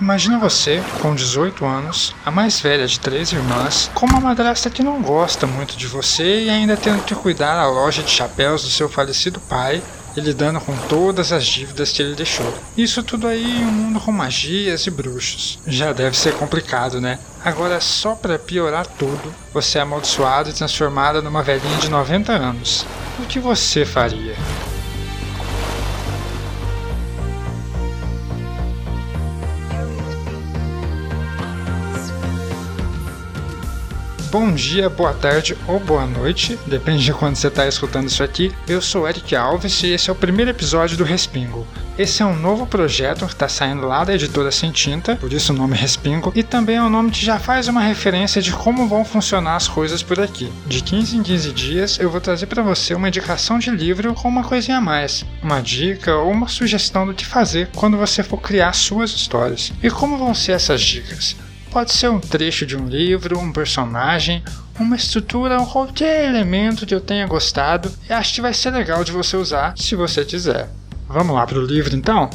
Imagina você, com 18 anos, a mais velha de três irmãs, com uma madrasta que não gosta muito de você e ainda tendo que cuidar a loja de chapéus do seu falecido pai e lidando com todas as dívidas que ele deixou. Isso tudo aí em um mundo com magias e bruxos. Já deve ser complicado, né? Agora, só para piorar tudo, você é amaldiçoado e transformada numa velhinha de 90 anos. O que você faria? Bom dia, boa tarde ou boa noite, depende de quando você está escutando isso aqui. Eu sou Eric Alves e esse é o primeiro episódio do Respingo. Esse é um novo projeto que está saindo lá da editora Sem Tinta, por isso o nome Respingo, e também é um nome que já faz uma referência de como vão funcionar as coisas por aqui. De 15 em 15 dias eu vou trazer para você uma indicação de livro com uma coisinha a mais, uma dica ou uma sugestão do que fazer quando você for criar suas histórias. E como vão ser essas dicas? Pode ser um trecho de um livro, um personagem, uma estrutura ou qualquer elemento que eu tenha gostado e acho que vai ser legal de você usar se você quiser. Vamos lá para o livro então?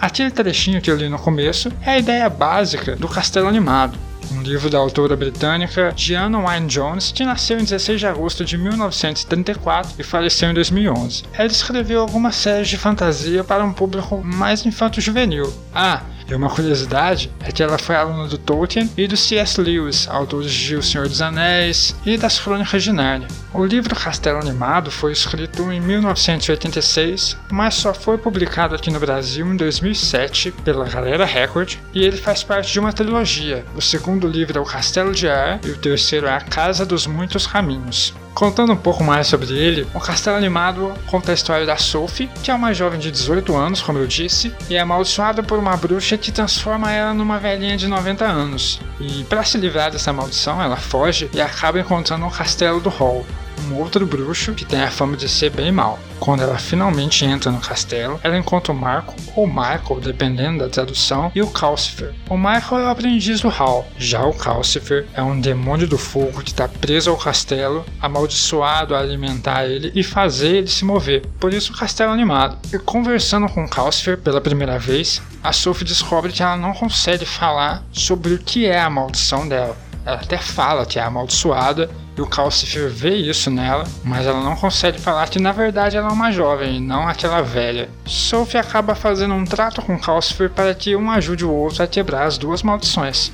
Aquele trechinho que eu li no começo é a ideia básica do Castelo Animado, um livro da autora britânica Diana Wynne Jones, que nasceu em 16 de agosto de 1934 e faleceu em 2011. Ela escreveu algumas séries de fantasia para um público mais infanto-juvenil. Ah, e uma curiosidade é que ela foi aluna do Tolkien e do C.S. Lewis, autores de O Senhor dos Anéis e das Crônicas de Nárnia. O livro Castelo Animado foi escrito em 1986, mas só foi publicado aqui no Brasil em 2007 pela Galera Record e ele faz parte de uma trilogia. O segundo livro é O Castelo de Ar e o terceiro é A Casa dos Muitos Caminhos. Contando um pouco mais sobre ele, o Castelo Animado conta a história da Sophie, que é uma jovem de 18 anos, como eu disse, e é amaldiçoada por uma bruxa que transforma ela numa velhinha de 90 anos. E para se livrar dessa maldição, ela foge e acaba encontrando o Castelo do Hall, um outro bruxo que tem a fama de ser bem mal. Quando ela finalmente entra no castelo, ela encontra o Marco, ou Michael, dependendo da tradução, e o Calcifer. O Michael é o aprendiz do Hal, já o Calcifer é um demônio do fogo que está preso ao castelo, amaldiçoado a alimentar ele e fazer ele se mover. Por isso o castelo é animado. E conversando com Calcifer pela primeira vez, a Sophie descobre que ela não consegue falar sobre o que é a maldição dela. Ela até fala que é amaldiçoada e o Calcifer vê isso nela, mas ela não consegue falar que na verdade ela é uma jovem e não aquela velha. Sophie acaba fazendo um trato com Calcifer para que um ajude o outro a quebrar as duas maldições.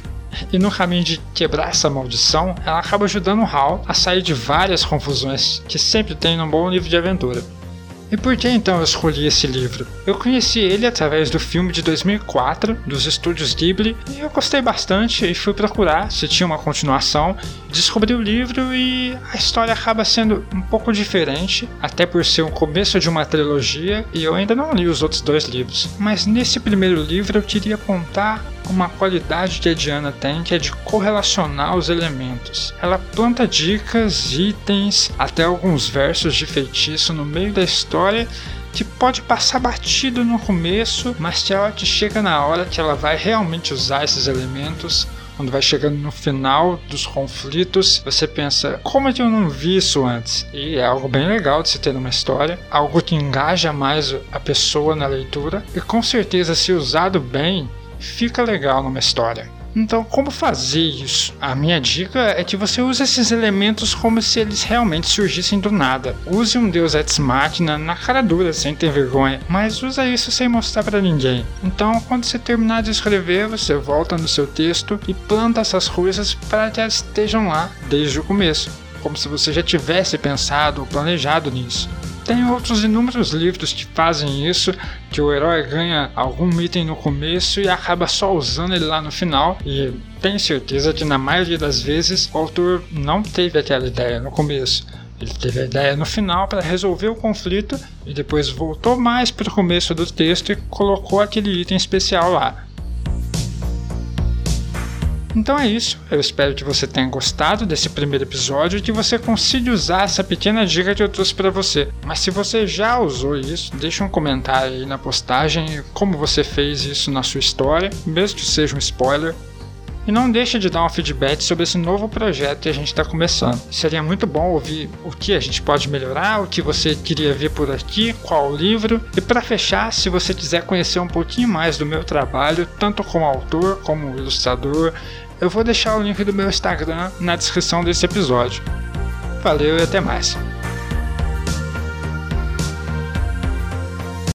E no caminho de quebrar essa maldição, ela acaba ajudando Hal a sair de várias confusões que sempre tem num bom livro de aventura. E por que então eu escolhi esse livro? Eu conheci ele através do filme de 2004 dos estúdios Ghibli e eu gostei bastante e fui procurar se tinha uma continuação. Descobri o livro e a história acaba sendo um pouco diferente, até por ser o começo de uma trilogia e eu ainda não li os outros dois livros. Mas nesse primeiro livro eu queria contar uma qualidade que a Diana tem, que é de correlacionar os elementos. Ela planta dicas, itens, até alguns versos de feitiço no meio da história que pode passar batido no começo, mas que chega na hora que ela vai realmente usar esses elementos, quando vai chegando no final dos conflitos, você pensa, como é que eu não vi isso antes? E é algo bem legal de se ter numa história, algo que engaja mais a pessoa na leitura, e com certeza, se usado bem, fica legal numa história. Então, como fazer isso? A minha dica é que você use esses elementos como se eles realmente surgissem do nada. Use um Deus Ex Machina na cara dura, sem ter vergonha, mas usa isso sem mostrar para ninguém. Então, quando você terminar de escrever, você volta no seu texto e planta essas coisas para que elas estejam lá desde o começo, como se você já tivesse pensado ou planejado nisso. Tem outros inúmeros livros que fazem isso, que o herói ganha algum item no começo e acaba só usando ele lá no final. E tenho certeza que na maioria das vezes o autor não teve aquela ideia no começo. Ele teve a ideia no final para resolver o conflito e depois voltou mais para o começo do texto e colocou aquele item especial lá. Então é isso, eu espero que você tenha gostado desse primeiro episódio e que você consiga usar essa pequena dica que eu trouxe para você. Mas se você já usou isso, deixa um comentário aí na postagem como você fez isso na sua história, mesmo que seja um spoiler. E não deixe de dar um feedback sobre esse novo projeto que a gente está começando. Seria muito bom ouvir o que a gente pode melhorar, o que você queria ver por aqui, qual livro. E para fechar, se você quiser conhecer um pouquinho mais do meu trabalho, tanto como autor como ilustrador, eu vou deixar o link do meu Instagram na descrição desse episódio. Valeu e até mais.